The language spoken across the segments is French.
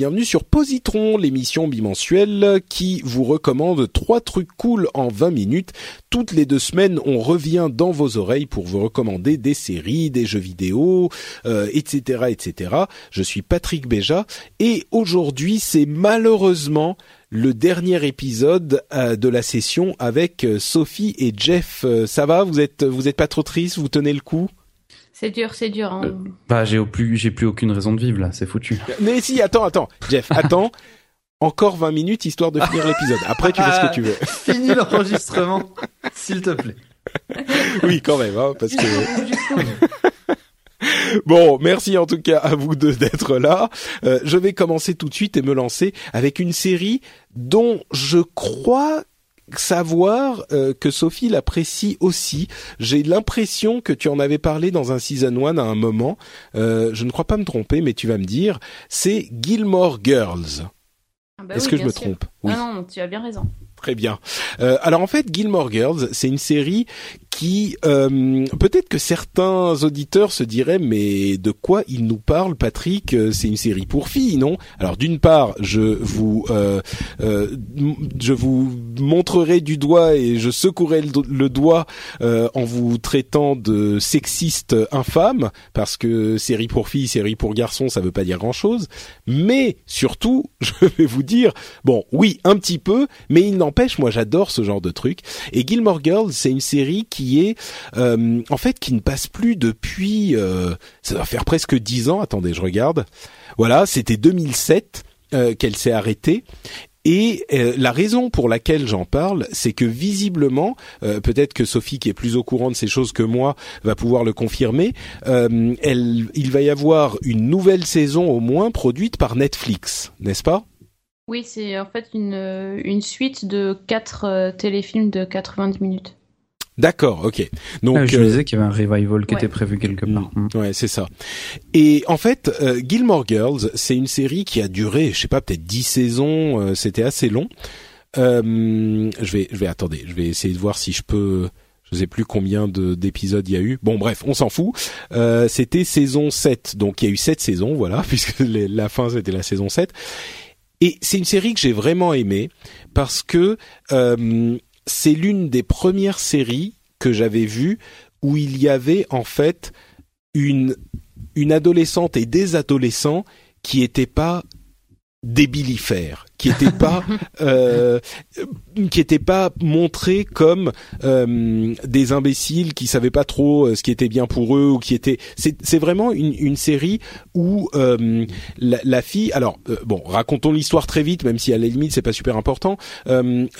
Bienvenue sur Positron, l'émission bimensuelle qui vous recommande trois trucs cool en 20 minutes. Toutes les deux semaines, on revient dans vos oreilles pour vous recommander des séries, des jeux vidéo, etc., euh, etc. Je suis Patrick Béja et aujourd'hui, c'est malheureusement le dernier épisode euh, de la session avec euh, Sophie et Jeff. ça va? Vous êtes vous êtes pas trop triste Vous tenez le coup? C'est dur, c'est dur. Hein. Euh, bah, j'ai plus, j'ai plus aucune raison de vivre là, c'est foutu. Mais si, attends, attends, Jeff, attends. Encore 20 minutes histoire de finir l'épisode. Après, tu fais ce que tu veux. Fini l'enregistrement, s'il te plaît. Oui, quand même, hein, parce que. Bon, merci en tout cas à vous deux d'être là. Euh, je vais commencer tout de suite et me lancer avec une série dont je crois savoir euh, que Sophie l'apprécie aussi. J'ai l'impression que tu en avais parlé dans un season 1 à un moment. Euh, je ne crois pas me tromper, mais tu vas me dire. C'est Gilmore Girls. Ah bah Est-ce que je me trompe? Oui. non, tu as bien raison. Très bien. Euh, alors en fait, Gilmore Girls, c'est une série qui euh, peut-être que certains auditeurs se diraient mais de quoi il nous parle Patrick? Euh, C'est une série pour filles, non? Alors d'une part, je vous euh, je vous montrerai du doigt et je secouerai le, doigt en vous traitant de sexiste infâme parce que série pour filles, série pour garçons, ça veut pas dire grand-chose. Mais surtout, je vais vous dire bon, oui, un petit peu, mais il n'empêche, moi j'adore ce genre de truc. Et Gilmore Girls, c'est une série qui est euh, en fait qui ne passe plus depuis euh, ça doit faire presque dix ans. Attendez, je regarde. Voilà, c'était 2007 euh, qu'elle s'est arrêtée. Et la raison pour laquelle j'en parle, c'est que visiblement, peut-être que Sophie, qui est plus au courant de ces choses que moi, va pouvoir le confirmer. elle, il va y avoir une nouvelle saison au moins produite par Netflix, n'est-ce pas? Oui, c'est en fait une, une suite de quatre téléfilms de 90 minutes. D'accord, ok. Donc ah, je euh, disais qu'il y avait un revival qui était prévu quelque part. Mm. Ouais, c'est ça. Et en fait, euh, Gilmore Girls, c'est une série qui a duré, je sais pas, peut-être dix saisons. Euh, c'était assez long. Euh, je vais, je vais attendez, je vais essayer de voir si je peux. Je sais plus combien de d'épisodes il y a eu. Bon, bref, on s'en fout. Euh, c'était saison 7, donc il y a eu sept saisons, voilà, puisque la fin c'était la saison 7. Et c'est une série que j'ai vraiment aimée parce que euh, c'est l'une des premières séries que j'avais vues où il y avait en fait une une adolescente et des adolescents qui étaient pas débilifères, qui étaient pas euh, qui étaient pas montrés comme euh, des imbéciles qui savaient pas trop euh, ce qui était bien pour eux ou qui étaient c'est vraiment une, une série où euh, la, la, fille alors euh, bon racontons l'histoire très vite même si à la limite c'est pas super important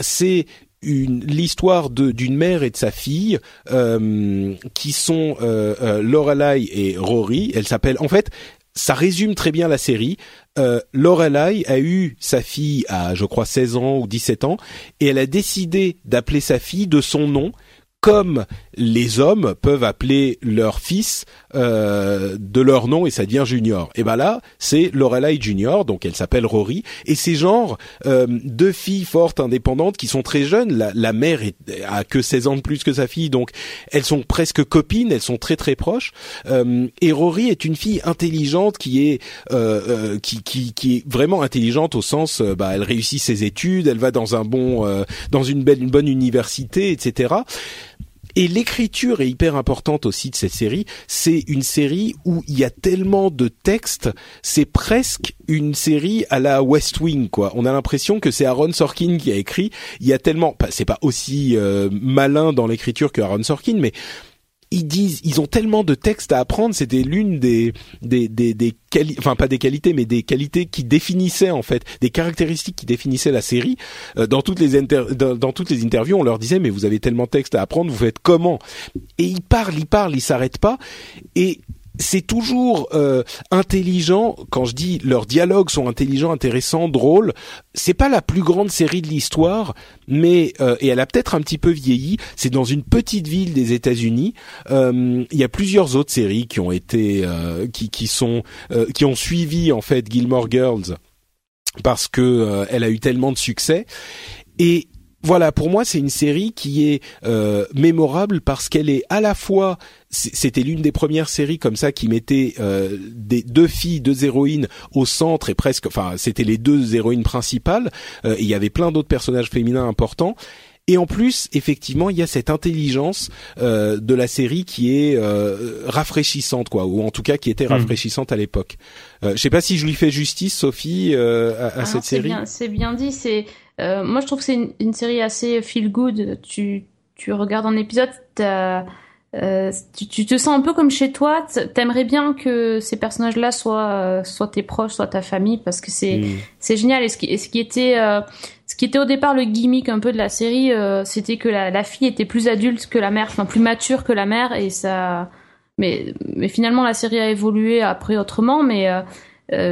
c'est une l'histoire d'une mère et de sa fille euh, qui sont euh, euh, Lorelai et Rory. Elle s'appelle en fait ça résume très bien la série. Euh, Lorelai a eu sa fille à je crois 16 ans ou 17 ans et elle a décidé d'appeler sa fille de son nom comme les hommes peuvent appeler leur fils euh, de leur nom et ça devient Junior. Et ben là, c'est Lorelai Junior, donc elle s'appelle Rory, et c'est genre euh, deux filles fortes, indépendantes, qui sont très jeunes. La, la mère est, a que 16 ans de plus que sa fille, donc elles sont presque copines, elles sont très très proches. Euh, et Rory est une fille intelligente qui est euh, euh qui, qui, qui est vraiment intelligente au sens, euh, bah elle réussit ses études, elle va dans un bon, dans une belle, une bonne université, etc. Et l'écriture est hyper importante aussi de cette série. C'est une série où il y a tellement de textes, c'est presque une série à la West Wing quoi. On a l'impression que c'est Aaron Sorkin qui a écrit. Il y a tellement, c'est pas aussi euh, malin dans l'écriture que Aaron Sorkin, mais ils disent, ils ont tellement de textes à apprendre. C'était l'une des des des, des enfin pas des qualités, mais des qualités qui définissaient en fait, des caractéristiques qui définissaient la série. Euh, dans toutes les dans, dans, toutes les interviews, on leur disait mais vous avez tellement de textes à apprendre, vous faites comment? Et ils parlent, ils parlent, ils s'arrêtent pas. Et c'est toujours euh, intelligent. Quand je dis leurs dialogues sont intelligents, intéressants, drôles, c'est pas la plus grande série de l'histoire, mais euh, et elle a peut-être un petit peu vieilli. C'est dans une petite ville des États-Unis. Euh, il y a plusieurs autres séries qui ont été, qui, qui sont, qui ont suivi en fait Gilmore Girls parce que elle a eu tellement de succès et voilà, pour moi, c'est une série qui est euh, mémorable parce qu'elle est à la fois, c'était l'une des premières séries comme ça qui mettait euh, des deux filles, deux héroïnes au centre et presque, enfin, c'était les deux héroïnes principales. Euh, il y avait plein d'autres personnages féminins importants. Et en plus, effectivement, il y a cette intelligence de la série qui est rafraîchissante, quoi, ou en tout cas qui était hmm. rafraîchissante à l'époque. je sais pas si je lui fais justice, Sophie, à, à ah, cette série. C'est bien dit. C'est euh, moi, je trouve que c'est une, série assez feel good. Tu, tu regardes un épisode, euh, tu, tu, te sens un peu comme chez toi. T'aimerais bien que ces personnages-là soient, euh, soit tes proches, soit ta famille, parce que c'est, mm. c'est génial. Et ce qui, ce qui était, euh, ce qui était au départ le gimmick un peu de la série, c'était que la, la, fille était plus adulte que la mère, enfin plus mature que la mère, et ça. Mais, mais finalement, la série a évolué après autrement, mais.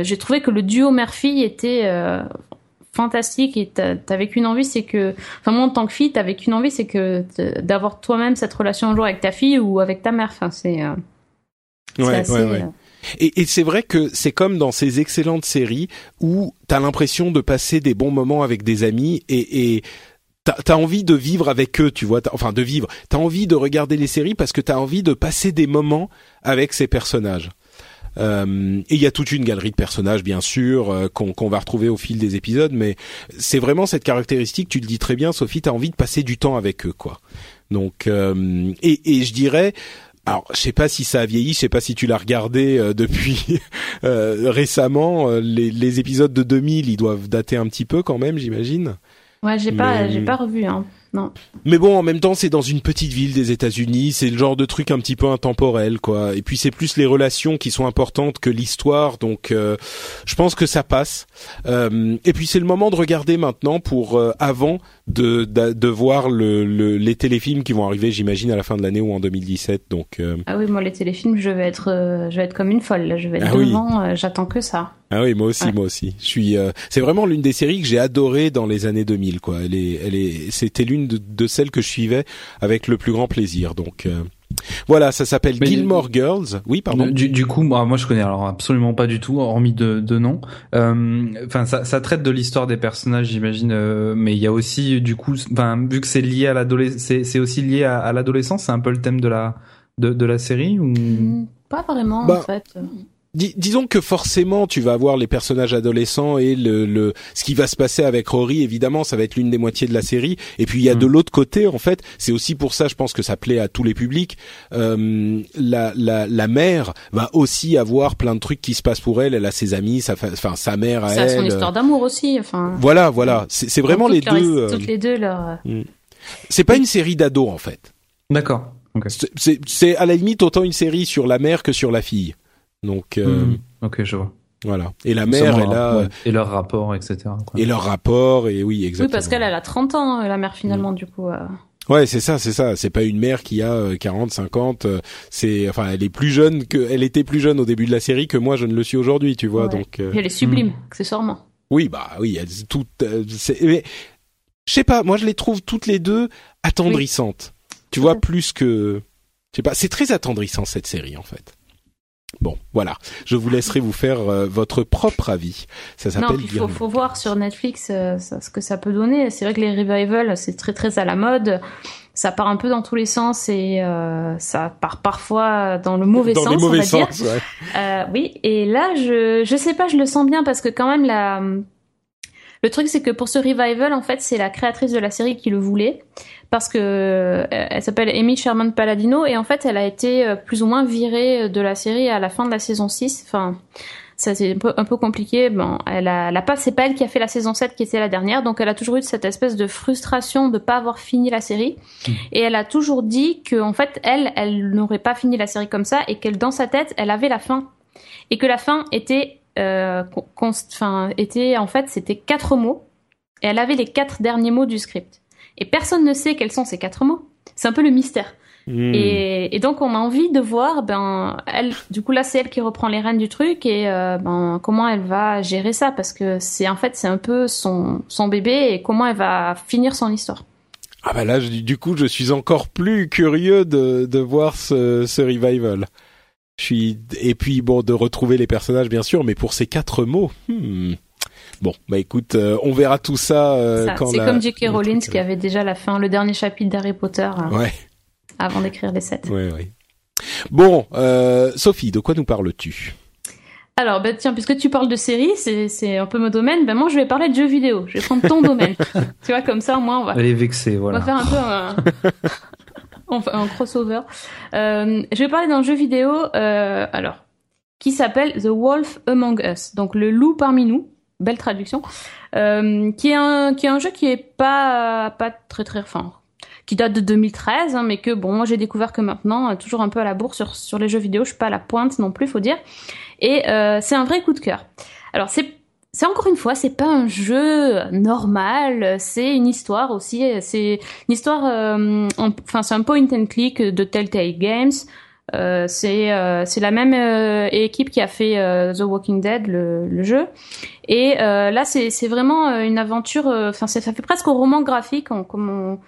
j'ai trouvé que le duo mère-fille était fantastique et t'avais qu'une envie, c'est que, enfin moi en tant que fille, t'avais qu'une envie, c'est que d'avoir toi-même cette relation un jour avec ta fille ou avec ta mère. Enfin c'est. Euh, ouais, ouais, ouais. Euh, et, et c'est vrai que c'est comme dans ces excellentes séries où t'as l'impression de passer des bons moments avec des amis et, et t'as as envie de vivre avec eux, tu vois, enfin de vivre. T'as envie de regarder les séries parce que t'as envie de passer des moments avec ces personnages. Euh, et il y a toute une galerie de personnages, bien sûr, euh, qu'on va retrouver au fil des épisodes, mais c'est vraiment cette caractéristique. Tu le dis très bien, Sophie, t'as envie de passer du temps avec eux, quoi. Donc, euh, et, et je dirais. Alors, je sais pas si ça a vieilli, je sais pas si tu l'as regardé depuis récemment. Les, les, épisodes de 2000, ils doivent dater un petit peu quand même, j'imagine. Ouais, j'ai pas, j'ai pas revu. Hein. Non. Mais bon, en même temps, c'est dans une petite ville des États-Unis, c'est le genre de truc un petit peu intemporel, quoi. Et puis c'est plus les relations qui sont importantes que l'histoire, donc euh, je pense que ça passe. Euh, et puis c'est le moment de regarder maintenant pour euh, avant de, de, voir le, les téléfilms qui vont arriver, j'imagine, à la fin de l'année ou en 2017. Donc ah oui, moi les téléfilms, je vais être, je vais être comme une folle. Là. Je vais être ah devant. j'attends que ça. Ah oui, moi aussi, moi aussi. Je suis. c'est vraiment l'une des séries que j'ai adoré dans les années 2000, quoi. Elle est, elle est, c'était l'une de, celles que je suivais avec le plus grand plaisir. Donc euh, voilà, ça s'appelle Gilmore Girls. Oui, pardon. Du, coup, moi, moi, je connais alors absolument pas du tout, hormis de, de nom. Euh, enfin, ça, ça, traite de l'histoire des personnages, j'imagine, euh, mais il y a aussi, du coup, enfin, vu que c'est lié à l'adolescence, c'est aussi lié à, l'adolescence. C'est un peu le thème de la de, de la série ou? Pas vraiment en bah, fait disons que forcément tu vas avoir les personnages adolescents et le, le, ce qui va se passer avec Rory évidemment ça va être l'une des moitiés de la série. Et puis il y a de mm. l'autre côté en fait c'est aussi pour ça je pense que ça plaît à tous les publics euh, la, la, la mère va aussi avoir plein de trucs qui se passent pour elle. Elle a ses amis sa enfin sa mère à elle son histoire d'amour aussi enfin. Voilà voilà. C'est vraiment les deux euh, toutes les deux leur euh, mm. c'est pas une série d'ados en fait. D'accord. C'est à la limite autant une série sur la mère que sur la fille donc, euh, hmm. ok, je vois. Voilà. Et la mère, elle a et leur rapport, etc. Et leur rapport, et oui, exactement. Oui, parce qu'elle elle a 30 ans, la mère finalement, hmm. du coup. Euh... Ouais, c'est ça, c'est ça. C'est pas une mère qui a 40, euh, 50. Euh, c'est, enfin, elle est plus jeune que, elle était plus jeune au début de la série que moi, je ne le suis aujourd'hui, tu vois. Donc. Et elle est sublime, hmm. accessoirement. Oui, bah oui, elles toutes. mais je sais pas, moi je les trouve toutes les deux attendrissantes. Tu vois, plus que, je sais pas, c'est très attendrissant cette série en fait. Bon, voilà. Je vous laisserai vous faire euh, votre propre avis. Ça s'appelle. Il faut, voir sur Netflix euh, ce que ça peut donner. C'est vrai que les revivals, c'est très très à la mode. Ça part un peu dans tous les sens et euh, ça part parfois dans le mauvais sens. Dans les mauvais sens, ouais. oui. Et là, je je sais pas, je le sens bien parce que quand même la le truc, c'est que pour ce revival, en fait, c'est la créatrice de la série qui le voulait parce que euh, elle s'appelle Amy Sherman Palladino et en fait elle a été euh, plus ou moins virée de la série à la fin de la saison 6. Enfin, ça c'est un peu, un peu compliqué. Bon, elle a, elle pas, c'est pas elle qui a fait la saison 7 qui était la dernière, donc elle a toujours eu cette espèce de frustration de pas avoir fini la série. Mmh. Et elle a toujours dit que en fait elle, elle n'aurait pas fini la série comme ça et qu'elle dans sa tête elle avait la fin et que la fin était, euh, enfin était en fait c'était quatre mots et elle avait les quatre derniers mots du script. Et personne ne sait quels sont ces quatre mots. C'est un peu le mystère. Hmm. Et, et, donc on a envie de voir, ben, elle, du coup là c'est elle qui reprend les rênes du truc et euh, ben comment elle va gérer ça parce que c'est en fait c'est un peu son son bébé et comment elle va finir son histoire. Ah bah là du coup je suis encore plus curieux de de voir ce ce revival. Je suis et puis bon de retrouver les personnages bien sûr, mais pour ces quatre mots. Hmm. Bon, bah écoute, euh, on verra tout ça, euh, ça quand C'est comme J.K. Rowling qui avait déjà la fin, le dernier chapitre d'Harry Potter. ouais avant d'écrire les sept. Oui, oui. Bon, euh, Sophie, de quoi nous parles-tu? Alors, ben, tiens, puisque tu parles de séries, c'est un peu mon domaine, ben moi je vais parler de jeux vidéo. Je vais prendre ton domaine. tu vois, comme ça, au moins, on va... Elle est vexée, voilà. On va faire un peu un, un crossover. Euh, je vais parler d'un jeu vidéo, euh, alors, qui s'appelle The Wolf Among Us. Donc, le loup parmi nous. Belle traduction. Euh, qui est un, qui est un jeu qui est pas, pas très très, enfin, qui date de 2013, hein, mais que bon, moi j'ai découvert que maintenant, euh, toujours un peu à la bourre sur, sur les jeux vidéo, je suis pas à la pointe non plus, faut dire. Et euh, c'est un vrai coup de cœur. Alors c'est c'est encore une fois, c'est pas un jeu normal, c'est une histoire aussi, c'est une histoire, euh, enfin c'est un point and click de Telltale Games. Euh, c'est euh, c'est la même euh, équipe qui a fait The Walking Dead le, jeu et là c'est vraiment une aventure enfin ça fait presque au roman graphique comme on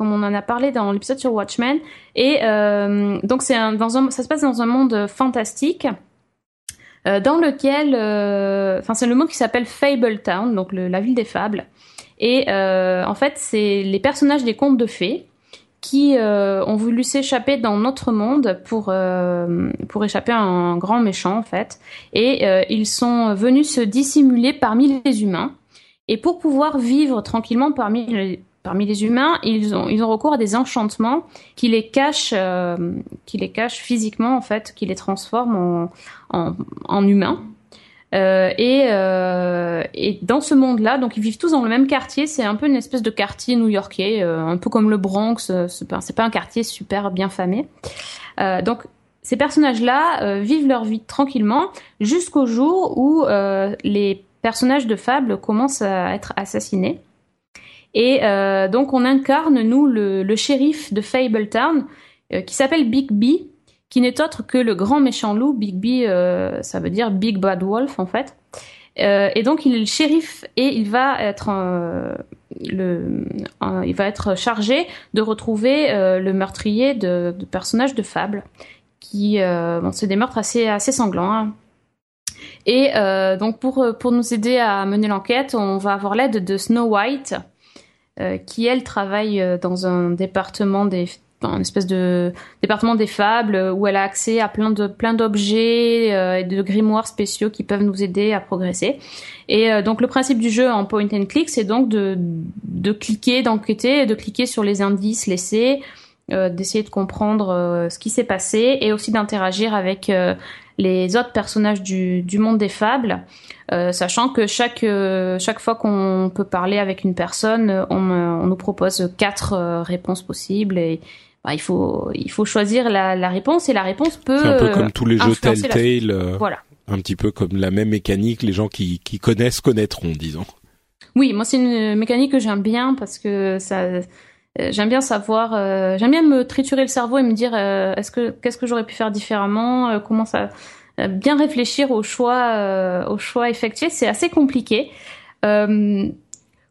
comme on en a parlé dans l'épisode sur Watchmen. Et euh, donc c'est dans un, ça se passe dans un monde fantastique. Euh, dans lequel, euh, enfin c'est le monde qui s'appelle Fable Town, donc la ville des fables. Et en fait, c'est les personnages des contes de fées qui ont voulu s'échapper dans notre monde pour pour échapper à un grand méchant en fait. Et ils sont venus se dissimuler parmi les humains. Et pour pouvoir vivre tranquillement parmi les, parmi les humains, ils ont, recours à des enchantements qui les cachent, euh, qui les cachent physiquement en fait, qui les transforment en, humains. Euh, et, euh, et dans ce monde-là, donc ils vivent tous dans le même quartier. C'est un peu une espèce de quartier new-yorkais, un peu comme le Bronx. C'est pas, pas un quartier super bien famé. donc ces personnages-là vivent leur vie tranquillement jusqu'au jour où les personnages de fable commencent à être assassinés. Et euh, donc on incarne nous le, le shérif de Fabletown euh, qui s'appelle Big B, qui n'est autre que le grand méchant loup. Big B, euh, ça veut dire Big Bad Wolf en fait. Euh, et donc il est le shérif et il va être le, il va être chargé de retrouver le meurtrier de, de, personnages de fable. Qui, bon, c'est des meurtres assez assez sanglants. Hein. Et donc pour pour nous aider à mener l'enquête, on va avoir l'aide de Snow White, euh, qui elle travaille euh, dans un département des un espèce de département des fables euh, où elle a accès à plein de plein d'objets et de grimoires spéciaux qui peuvent nous aider à progresser. Et donc le principe du jeu en point and click, c'est donc de de cliquer, d'enquêter, de cliquer sur les indices laissés, d'essayer de comprendre ce qui s'est passé et aussi d'interagir avec les autres personnages du, du monde des fables, euh, sachant que chaque euh, chaque fois qu'on peut parler avec une personne, on, on nous propose quatre euh, réponses possibles et bah, il faut il faut choisir la, la réponse et la réponse peut c'est un peu comme tous les jeux Telltale, voilà. un petit peu comme la même mécanique, les gens qui qui connaissent connaîtront, disons. Oui, moi c'est une mécanique que j'aime bien parce que ça j'aime bien savoir, euh, j'aime bien me triturer le cerveau et me dire euh, est-ce que qu'est-ce que j'aurais pu faire différemment, euh, comment ça, bien réfléchir aux choix, aux choix effectués, c'est assez compliqué.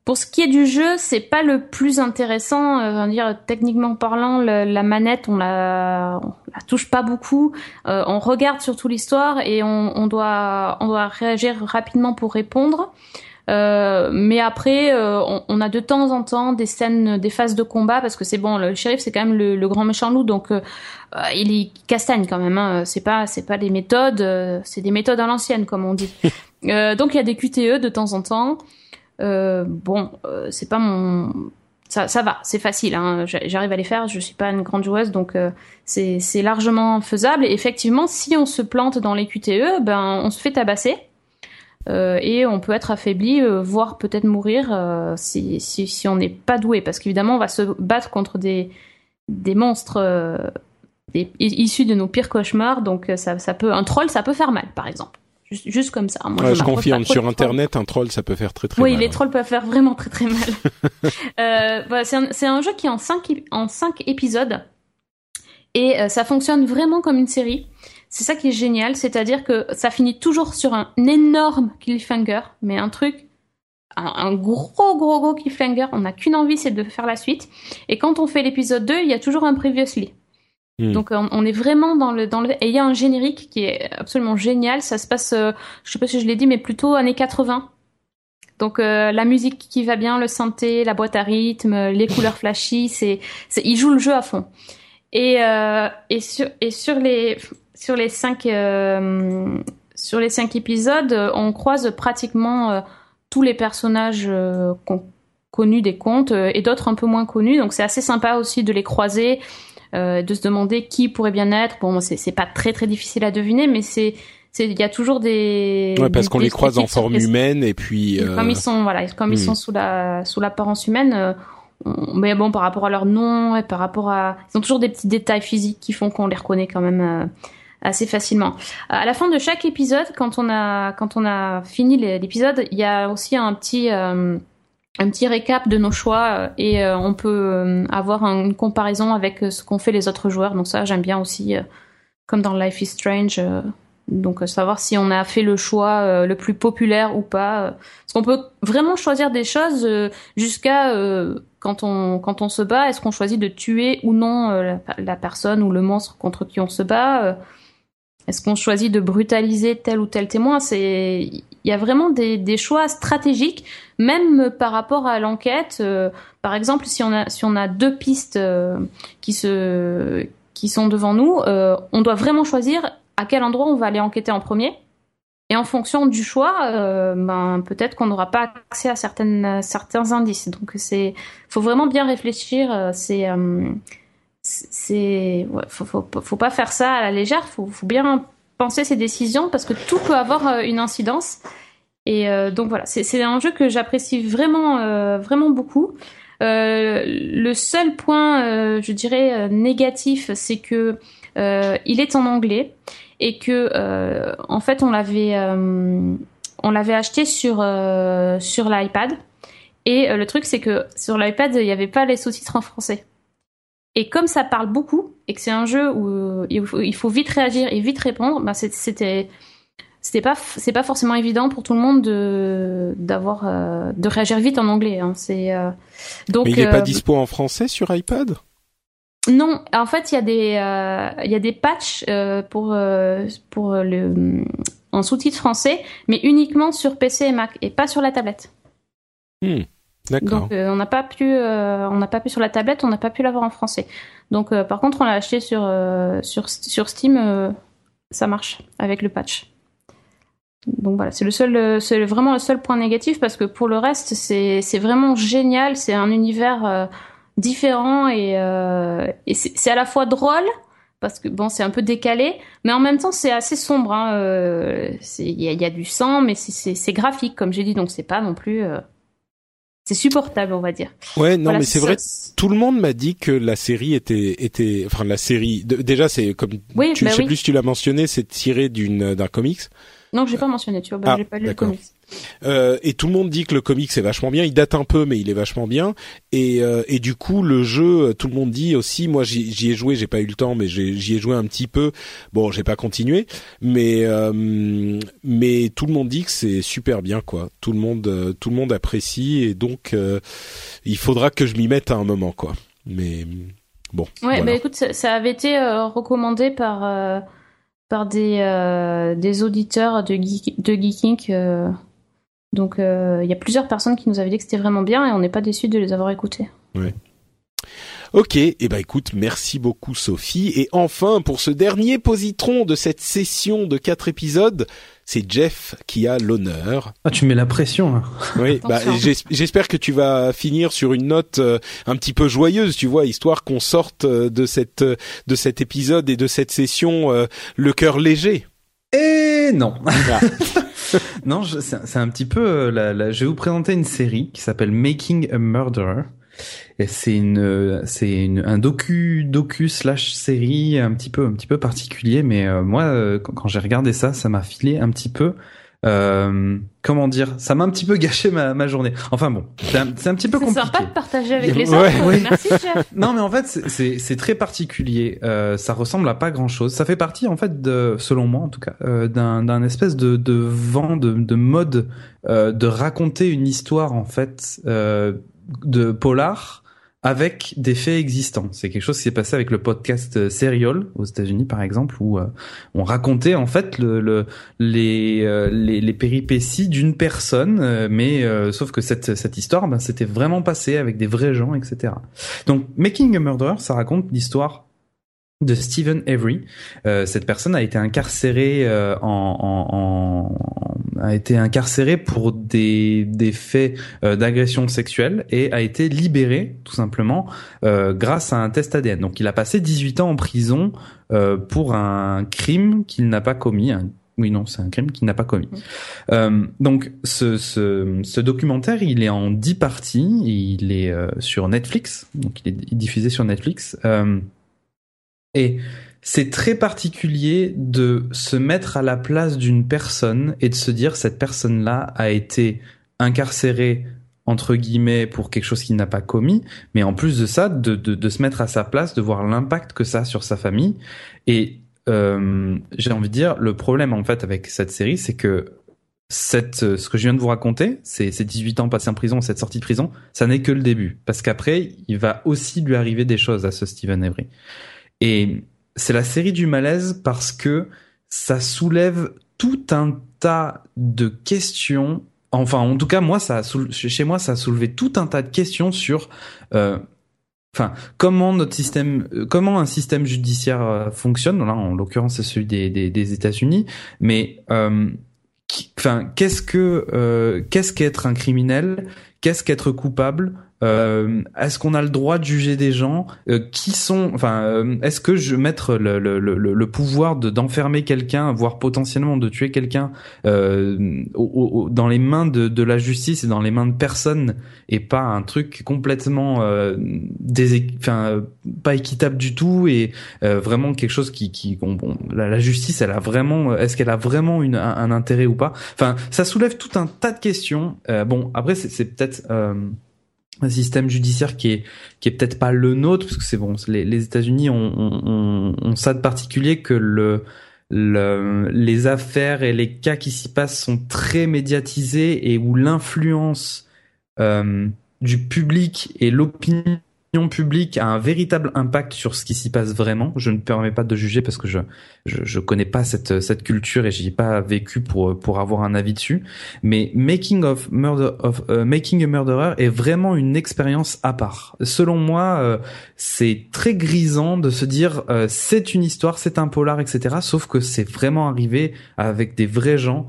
pour ce qui est du jeu, c'est pas le plus intéressant. Euh, dire techniquement parlant, la manette, on la, on la touche pas beaucoup. on regarde surtout l'histoire et on, on, doit, on doit réagir rapidement pour répondre. Euh, mais après, euh, on, on, a de temps en temps des scènes, des phases de combat parce que c'est bon, le shérif c'est quand même le, le, grand méchant loup, donc euh, il est castagne quand même. Hein. C'est pas, c'est pas des méthodes, c'est des méthodes à l'ancienne comme on dit. donc il y a des QTE de temps en temps. bon, c'est pas mon, ça, ça va, c'est facile. Hein. J'arrive à les faire. Je suis pas une grande joueuse, donc c'est largement faisable. Et effectivement, si on se plante dans les QTE, ben on se fait tabasser. Euh, et on peut être affaibli, euh, voire peut-être mourir euh, si, si, si, on n'est pas doué, parce qu'évidemment on va se battre contre des, des monstres des, issus de nos pires cauchemars, donc ça, ça peut un troll ça peut faire mal par exemple. Juste, juste comme ça. Moi, je, confirme, sur Internet, un troll, ça peut faire très très mal. Oui, les trolls peuvent faire vraiment très très mal. voilà, c'est un, un, jeu qui est en 5 en cinq épisodes. Et ça fonctionne vraiment comme une série. C'est ça qui est génial, c'est-à-dire que ça finit toujours sur un énorme cliffhanger, mais un truc, un, gros gros gros cliffhanger. On n'a qu'une envie, c'est de faire la suite. Et quand on fait l'épisode 2, il y a toujours un previously. Hmm. Donc on, est vraiment dans le dans le et il y a un générique qui est absolument génial. Ça se passe, euh, je sais pas si je l'ai dit, mais plutôt années 80. Donc euh, la musique qui va bien, le synthé, la boîte à rythme, les couleurs flashy, c'est il joue le jeu à fond. Et euh, et sur et sur les sur les cinq euh, sur les cinq épisodes, on croise pratiquement euh, tous les personnages euh, connus des contes et d'autres un peu moins connus. Donc c'est assez sympa aussi de les croiser, de se demander qui pourrait bien être. Bon, c'est pas très très difficile à deviner, mais c'est il y a toujours des ouais, parce qu'on les croise en forme humaine et puis comme ils sont voilà comme ils hmm. sont sous la sous l'apparence humaine mais bon par rapport à leur nom et par rapport à ils ont toujours des petits détails physiques qui font qu'on les reconnaît quand même assez facilement. À la fin de chaque épisode, quand on a quand on a fini l'épisode, il y a aussi un petit euh, un petit récap de nos choix euh, et euh, on peut avoir une comparaison avec ce qu'ont fait les autres joueurs. Donc ça, j'aime bien aussi, comme dans Life is Strange. donc savoir si on a fait le choix le plus populaire ou pas. Parce qu'on peut vraiment choisir des choses jusqu'à quand on quand on se bat. Est-ce qu'on choisit de tuer ou non la, la, personne ou le monstre contre qui on se bat est-ce qu'on choisit de brutaliser tel ou tel témoin? C'est il y a vraiment des, choix stratégiques, même par rapport à l'enquête. Euh, par exemple, si on a si on a deux pistes euh, qui se qui sont devant nous, euh, on doit vraiment choisir à quel endroit on va aller enquêter en premier. Et en fonction du choix, ben peut-être qu'on n'aura pas accès à certaines certains indices. Donc c'est faut vraiment bien réfléchir. C'est c'est faut, faut, pas faire ça à la légère. Faut, faut bien penser ses décisions parce que tout peut avoir euh, une incidence. Et euh, donc voilà. C'est un jeu que j'apprécie vraiment euh, vraiment beaucoup. Le seul point je dirais négatif c'est que il est en anglais et que en fait on l'avait on l'avait acheté sur sur l'iPad. Et le truc c'est que sur l'iPad il n'y avait pas les sous-titres en français et comme ça parle beaucoup et que c'est un jeu où euh, il faut vite réagir et vite répondre, bah c'était c'était pas c'est pas forcément évident pour tout le monde de d'avoir euh, de réagir vite en anglais. Hein. C'est euh, donc. Mais il n'est pas dispo en français sur iPad? Non, en fait, il y a des il y a des patchs pour pour le en sous-titres français, mais uniquement sur PC et Mac et pas sur la tablette. Hmm. Donc euh, on n'a pas pu, euh, on n'a pas pu sur la tablette, on n'a pas pu l'avoir en français. Donc euh, par contre on l'a acheté sur sur Steam, ça marche avec le patch. Donc voilà, c'est le seul, vraiment le seul point négatif parce que pour le reste c'est vraiment génial, c'est un univers différent et, c'est à la fois drôle parce que bon c'est un peu décalé mais en même temps c'est assez sombre hein, il y, a, y, a, du sang mais c'est graphique comme j'ai dit. Donc c'est pas non plus c'est supportable, on va dire. Ouais, non, mais c'est vrai. Tout le monde m'a dit que la série était était, enfin la série. déjà, c'est comme oui, tu, bah je sais plus si tu l'as mentionné, c'est tiré d'une d'un comics. Non, j'ai pas mentionné, tu vois, bah, ah, j'ai pas lu le comics. Euh, et tout le monde dit que le comics est vachement bien. Il date un peu, mais il est vachement bien. Et, euh, et du coup, le jeu, tout le monde dit aussi. Moi, j'y ai joué. J'ai pas eu le temps, mais j'y ai joué un petit peu. Bon, j'ai pas continué, mais euh, mais tout le monde dit que c'est super bien, quoi. Tout le monde, tout le monde apprécie, et donc il faudra que je m'y mette à un moment, quoi. Mais bon. Ouais, bah écoute, ça, ça avait été recommandé par par des, euh, des auditeurs de, Geek, de Geeking. Euh, donc euh, il y a plusieurs personnes qui nous avaient dit que c'était vraiment bien et on n'est pas déçus de les avoir écoutés. Ouais. Ok, et eh ben écoute, merci beaucoup Sophie. Et enfin, pour ce dernier positron de cette session de quatre épisodes, c'est Jeff qui a l'honneur. Ah, tu mets la pression là. Oui, bah, j'espère que tu vas finir sur une note euh, un petit peu joyeuse, tu vois, histoire qu'on sorte euh, de cette de cet épisode et de cette session euh, le cœur léger. Et non. Ah. non, c'est un petit peu. je vais vous présenter une série qui s'appelle Making a Murderer c'est une, c'est une, un docu, docu slash série un petit peu, un petit peu particulier. Mais euh, moi, euh, quand, j'ai regardé ça, ça m'a filé un petit peu euh, comment dire Ça m'a un petit peu gâché ma, ma journée. Enfin bon, c'est un, un, petit peu compliqué. C'est sympa de partager avec les autres. Ouais. Merci, chef. Non, mais en fait, c'est très particulier. Euh, ça ressemble à pas grand-chose. Ça fait partie, en fait, de, selon moi, en tout cas, euh, d'un espèce de, de vent, de, de mode euh, de raconter une histoire, en fait, euh, de polar avec des faits existants. C'est quelque chose qui s'est passé avec le podcast euh, Serial aux États-Unis par exemple où euh, on racontait en fait le, le les, euh, les, les péripéties d'une personne, mais sauf que cette cette histoire, ben, c'était vraiment passé avec des vrais gens, etc. Donc Making a Murderer, ça raconte l'histoire de Stephen Avery. Euh, cette personne a été incarcérée euh, en, en, a été incarcérée pour des, des faits euh, d'agression sexuelle et a été libéré tout simplement grâce à un test ADN. Donc il a passé 18 ans en prison pour un crime qu'il n'a pas commis. Oui, non, c'est un crime qu'il n'a pas commis. donc, ce, ce, ce, documentaire, il est en 10 parties. Il est sur Netflix. Donc, il est diffusé sur Netflix. Et c'est très particulier de se mettre à la place d'une personne et de se dire cette personne-là a été incarcérée entre guillemets pour quelque chose qu'il n'a pas commis, mais en plus de ça, de, de, de, se mettre à sa place, de voir l'impact que ça a sur sa famille. Et euh, j'ai envie de dire, le problème en fait avec cette série, c'est que cette, ce que je viens de vous raconter, ces, ces 18 ans passés en prison, cette sortie de prison, ça n'est que le début. Parce qu'après, il va aussi lui arriver des choses à ce Stephen Avery. Et c'est la série du malaise parce que ça soulève tout un tas de questions. Enfin, en tout cas, moi, ça chez moi, ça a soulevé tout un tas de questions sur, euh, enfin, comment notre système, euh, comment un système judiciaire euh, fonctionne. Là, en l'occurrence, c'est celui des, États-Unis. Mais, enfin, qu'est-ce que, qu'est-ce qu'être un criminel? Qu'est-ce qu'être coupable? Euh, est-ce qu'on a le droit de juger des gens euh, qui sont enfin euh, est-ce que je mettre le, le, le, le pouvoir de d'enfermer quelqu'un voire potentiellement de tuer quelqu'un euh, dans les mains de, de la justice et dans les mains de personne et pas un truc complètement euh, enfin pas équitable du tout et vraiment quelque chose qui qui bon, la, justice elle a vraiment est-ce qu'elle a vraiment une, un, intérêt ou pas? Enfin ça soulève tout un tas de questions. Bon après c'est peut-être un système judiciaire qui est qui est peut-être pas le nôtre parce que c'est bon les, États-Unis ont, ça de particulier que le, le les affaires et les cas qui s'y passent sont très médiatisés et où l'influence euh, du public et l'opinion public a un véritable impact sur ce qui s'y passe vraiment. Je ne permets pas de juger parce que je je, je connais pas cette cette culture et j'y ai pas vécu pour pour avoir un avis dessus. Mais Making of Murder of euh, Making a Murderer est vraiment une expérience à part. Selon moi, euh, c'est très grisant de se dire euh, c'est une histoire, c'est un polar, etc. Sauf que c'est vraiment arrivé avec des vrais gens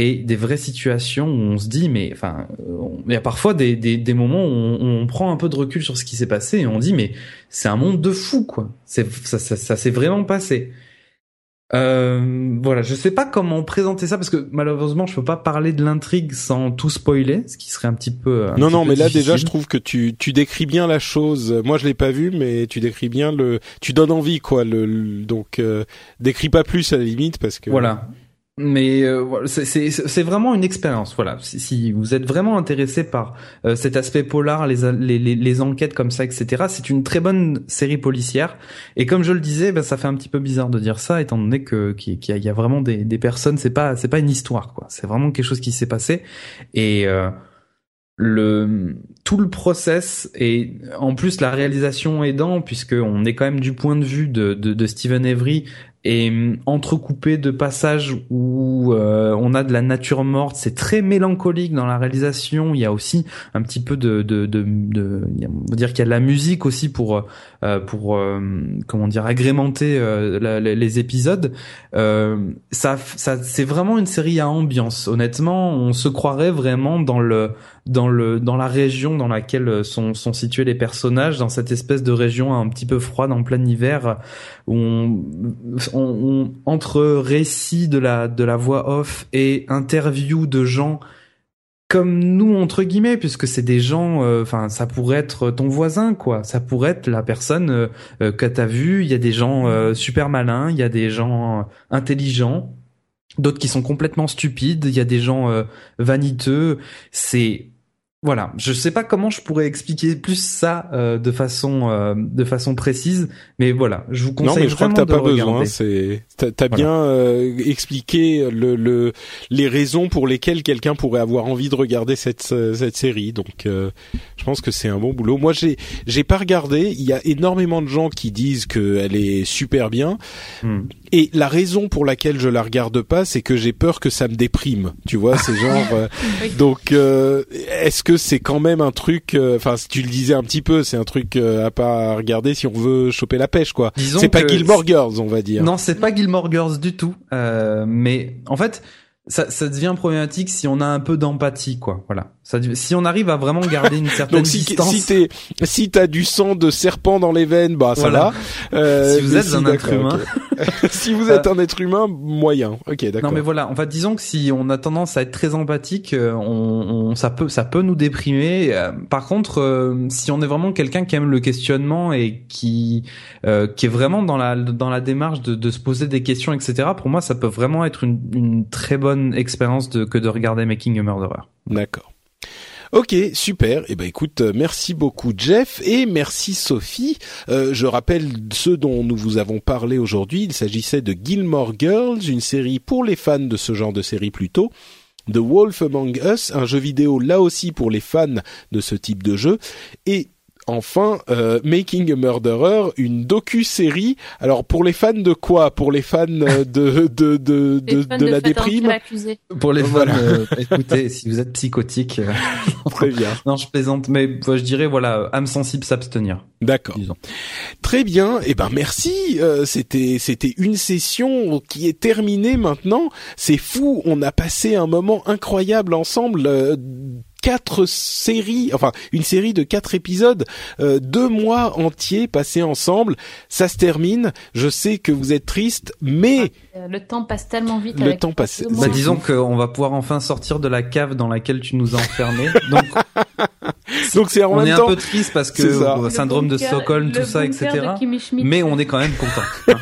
et des vraies situations où on se dit mais enfin il y a parfois des, des, des moments où on, on, prend un peu de recul sur ce qui s'est passé et on dit mais c'est un monde de fou quoi. C'est ça, ça, ça s'est vraiment passé. Euh, voilà je sais pas comment présenter ça parce que malheureusement je peux pas parler de l'intrigue sans tout spoiler ce qui serait un petit peu non non mais là déjà je trouve que tu tu décris bien la chose. Moi je l'ai pas vu mais tu décris bien le tu donnes envie quoi le, donc euh, décris pas plus à la limite parce que voilà mais euh, c'est vraiment une expérience. Voilà, si, vous êtes vraiment intéressé par euh, cet aspect polar, les, les, les, enquêtes comme ça, etc., c'est une très bonne série policière. Et comme je le disais, ben, ça fait un petit peu bizarre de dire ça, étant donné que qu'il y, a vraiment des, des personnes. C'est pas c'est pas une histoire, quoi. C'est vraiment quelque chose qui s'est passé. Et euh, le tout le process et en plus la réalisation aidant puisque on est quand même du point de vue de, de, de Stephen Avery et hum, entrecoupé de passages où euh, on a de la nature morte. C'est très mélancolique dans la réalisation. Il y a aussi un petit peu de, de, de, de on va dire qu'il y a de la musique aussi pour euh, pour euh, comment dire agrémenter les épisodes. ça, ça c'est vraiment une série à ambiance. Honnêtement, on se croirait vraiment dans le dans le dans la région dans laquelle sont sont situés les personnages, dans cette espèce de région un petit peu froide en plein hiver où on on, entre récits de la de la voix off et interviews de gens comme nous entre guillemets puisque c'est des gens euh, enfin ça pourrait être ton voisin quoi ça pourrait être la personne euh, euh, que t'as vu il y a des gens super malins il y a des gens intelligents d'autres qui sont complètement stupides. Il y a des gens euh, vaniteux. C'est voilà, je sais pas comment je pourrais expliquer plus ça euh, de façon euh, de façon précise, mais voilà, je vous conseille non, mais je crois que t'as pas besoin. C'est t'as as bien euh, expliqué le, le les raisons pour lesquelles quelqu'un pourrait avoir envie de regarder cette cette série. Donc, je pense que c'est un bon boulot. Moi, j'ai j'ai pas regardé. Il y a énormément de gens qui disent qu'elle est super bien. Hmm. Et la raison pour laquelle je la regarde pas, c'est que j'ai peur que ça me déprime. Tu vois, c'est genre. Donc, est-ce que c'est quand même un truc. Euh, enfin, si tu le disais un petit peu, c'est un truc euh, à pas regarder si on veut choper la pêche, quoi. C'est pas Gilmore Girls, on va dire. Non, c'est pas Gilmore Girls du tout. Euh, mais en fait, ça, ça devient problématique si on a un peu d'empathie, quoi. Voilà. Ça, si on arrive à vraiment garder une certaine Donc, si, distance. Si t'es, si t'as du sang de serpent dans les veines, bah ça va. Euh, si vous êtes un être humain. si vous êtes un être humain, moyen. Ok, d'accord. Non, mais voilà. En fait, disons que si on a tendance à être très empathique, euh, on, on ça peut, ça peut nous déprimer. Euh, par contre, euh, si on est vraiment quelqu'un qui aime le questionnement et qui, euh, qui est vraiment dans la, dans la démarche de, de se poser des questions, etc. Pour moi, ça peut vraiment être une, une très bonne expérience de, que de regarder Making a Murderer. D'accord. Ok, super. Eh ben écoute, euh, merci beaucoup Jeff et merci Sophie. Euh, je rappelle ce dont nous vous avons parlé aujourd'hui. Il s'agissait de Gilmore Girls, une série pour les fans de ce genre de série plutôt. The Wolf Among Us, un jeu vidéo là aussi pour les fans de ce type de jeu. Et enfin euh, Making a Murderer, une docu-série. Alors pour les fans de quoi? Pour les fans de de de de, de, la déprime. Pour les fans, euh, écoutez, si vous êtes psychotique, euh, très bien. non, je plaisante, mais je dirais voilà, âme sensible s'abstenir. D'accord. Très bien. Eh ben merci. c'était c'était une session qui est terminée maintenant. C'est fou. On a passé un moment incroyable ensemble quatre séries, enfin une série de quatre épisodes, euh, deux mois entiers passés ensemble. Ça se termine. Je sais que vous êtes triste, mais euh, le temps passe tellement vite. Le temps passe. Bah, disons qu'on va pouvoir enfin sortir de la cave dans laquelle tu nous as enfermés. Donc donc c'est en on est un peu triste parce que syndrome de Stockholm, tout ça, etc. Mais on est quand même content.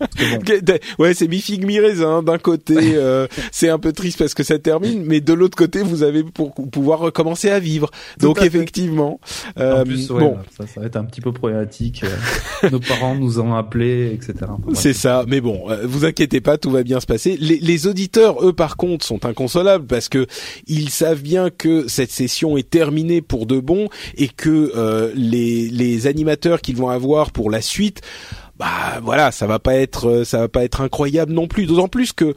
Hein. ouais, c'est mi figue mi raisin. D'un côté, euh, c'est un peu triste parce que ça termine, mais de l'autre côté, vous avez pour pouvoir recommencer à vivre. Donc effectivement, euh, bon, ça, ça, va être un petit peu problématique. Euh, nos parents nous ont appelés, etc. c'est ça. Mais bon, euh, vous inquiétez pas, tout va bien se passer. Les, les auditeurs, eux, par contre, sont inconsolables parce que ils savent bien que cette session est terminée pour de bon et que les, les animateurs qu'ils vont avoir pour la suite bah voilà, ça va pas être euh, ça va pas être incroyable non plus. D'autant plus que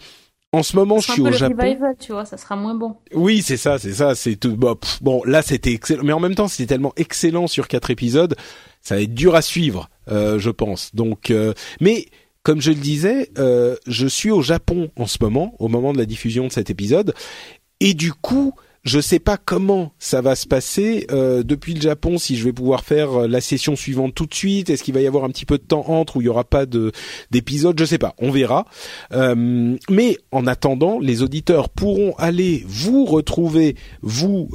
en ce moment, je suis au Japon. Revival, tu vois, ça sera moins bon. Oui, c'est ça, c'est ça, c'est tout. Bah, bon, là, c'était excellent, mais en même temps, c'était tellement excellent sur quatre épisodes, ça va être dur à suivre, euh, je pense. Donc, euh, mais comme je le disais, euh, je suis au Japon en ce moment, au moment de la diffusion de cet épisode, et du coup, je sais pas comment ça va se passer euh, depuis le Japon. Si je vais pouvoir faire euh, la session suivante tout de suite, est-ce qu'il va y avoir un petit peu de temps entre où il y aura pas de d'épisode? Je sais pas, on verra. Euh, mais en attendant, les auditeurs pourront aller vous retrouver, vous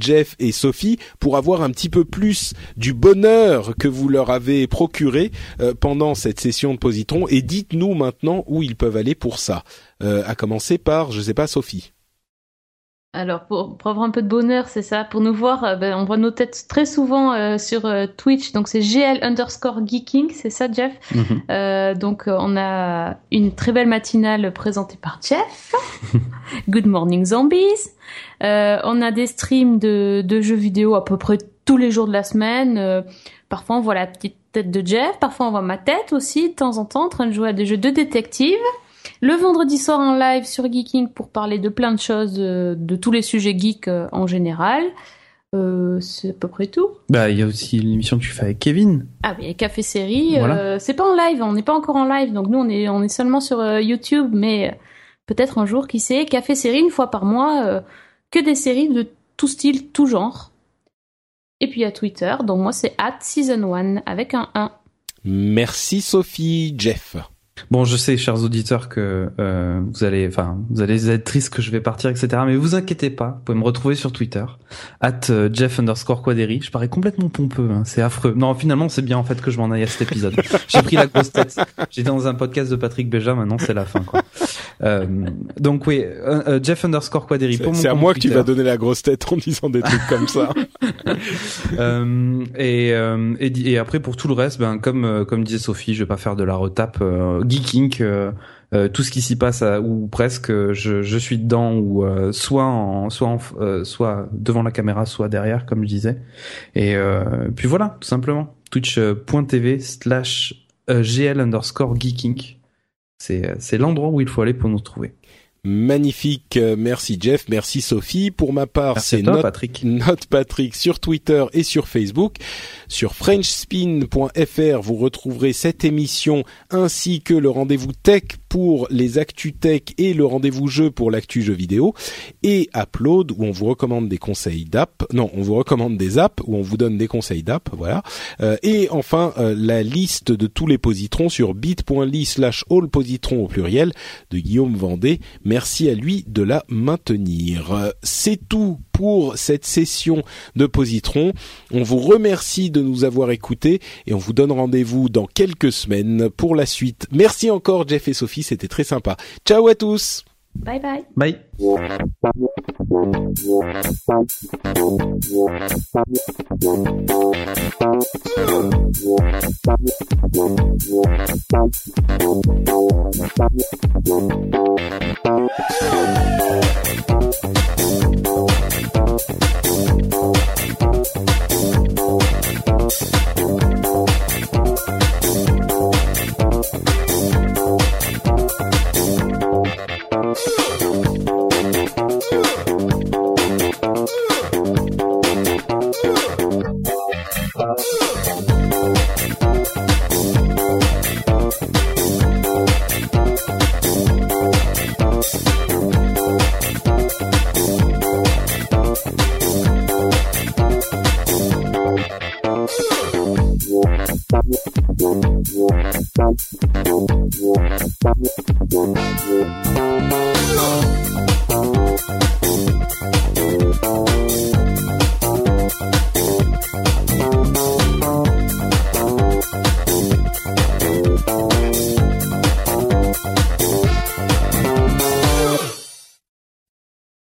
Jeff et Sophie, pour avoir un petit peu plus du bonheur que vous leur avez procuré pendant cette session de Positron. Et dites-nous maintenant où ils peuvent aller pour ça. à commencer par, je sais pas, Sophie. Alors, pour, pour, avoir un peu de bonheur, c'est ça. Pour nous voir, euh, ben, on voit nos têtes très souvent euh, sur euh, Twitch. Donc, c'est GL underscore geeking, c'est ça, Jeff? Mhm. donc, on a une très belle matinale présentée par Jeff. Good morning, zombies. on a des streams de, de, jeux vidéo à peu près tous les jours de la semaine. parfois, on voit la petite tête de Jeff. Parfois, on voit ma tête aussi, de temps en temps, en train de jouer à des jeux de détective. Le vendredi soir en live sur Geeking pour parler de plein de choses, euh, de, tous les sujets geeks euh, en général. Euh, c'est à peu près tout. Bah, il y a aussi l'émission que tu fais avec Kevin. Ah oui, Café Série. c'est pas en live, on n'est pas encore en live, donc nous on est on est seulement sur YouTube, mais peut-être un jour, qui sait. Café Série une fois par mois, que des séries de tout style, tout genre. Et puis à Twitter, donc moi c'est at season 1 avec un 1. Merci Sophie, Jeff. Bon, je sais, chers auditeurs, que euh, vous allez, enfin, vous allez être tristes que je vais partir, etc. Mais vous inquiétez pas, vous pouvez me retrouver sur Twitter, at euh, Jeff underscore Quaderi. Je parais complètement pompeux, hein, c'est affreux. Non, finalement, c'est bien en fait que je m'en aille à cet épisode. J'ai pris la grosse tête. J'étais dans un podcast de Patrick Béja, maintenant c'est la fin, quoi. Euh, donc oui, Jeff underscore Quaderi. C'est à moi que tu vas donner la grosse tête en disant des trucs comme ça. et, et, et après pour tout le reste, ben comme comme disait Sophie, je vais pas faire de la retape geeking. Euh, tout ce qui s'y passe ou presque je, je, suis dedans ou euh, soit en soit en, euh, soit devant la caméra soit derrière comme je disais et puis voilà tout simplement twitch.tv slash gl underscore geeking c'est c'est l'endroit où il faut aller pour nous trouver Magnifique, merci Jeff, merci Sophie. Pour ma part, c'est Note Patrick. Note Patrick sur Twitter et sur Facebook. Sur frenchspin.fr, vous retrouverez cette émission ainsi que le rendez-vous tech pour les actus tech et le rendez-vous jeu pour l'actu jeu vidéo et Upload où on vous recommande des conseils d'app. Non, on vous recommande des apps où on vous donne des conseils d'app, voilà. Euh, et enfin euh, la liste de tous les positrons sur bit.ly slash allpositron au pluriel de Guillaume Vendée. Merci à lui de la maintenir. C'est tout pour cette session de Positron. On vous remercie de nous avoir écoutés et on vous donne rendez-vous dans quelques semaines pour la suite. Merci encore Jeff et Sophie, c'était très sympa. Ciao à tous Bye bye. Bye.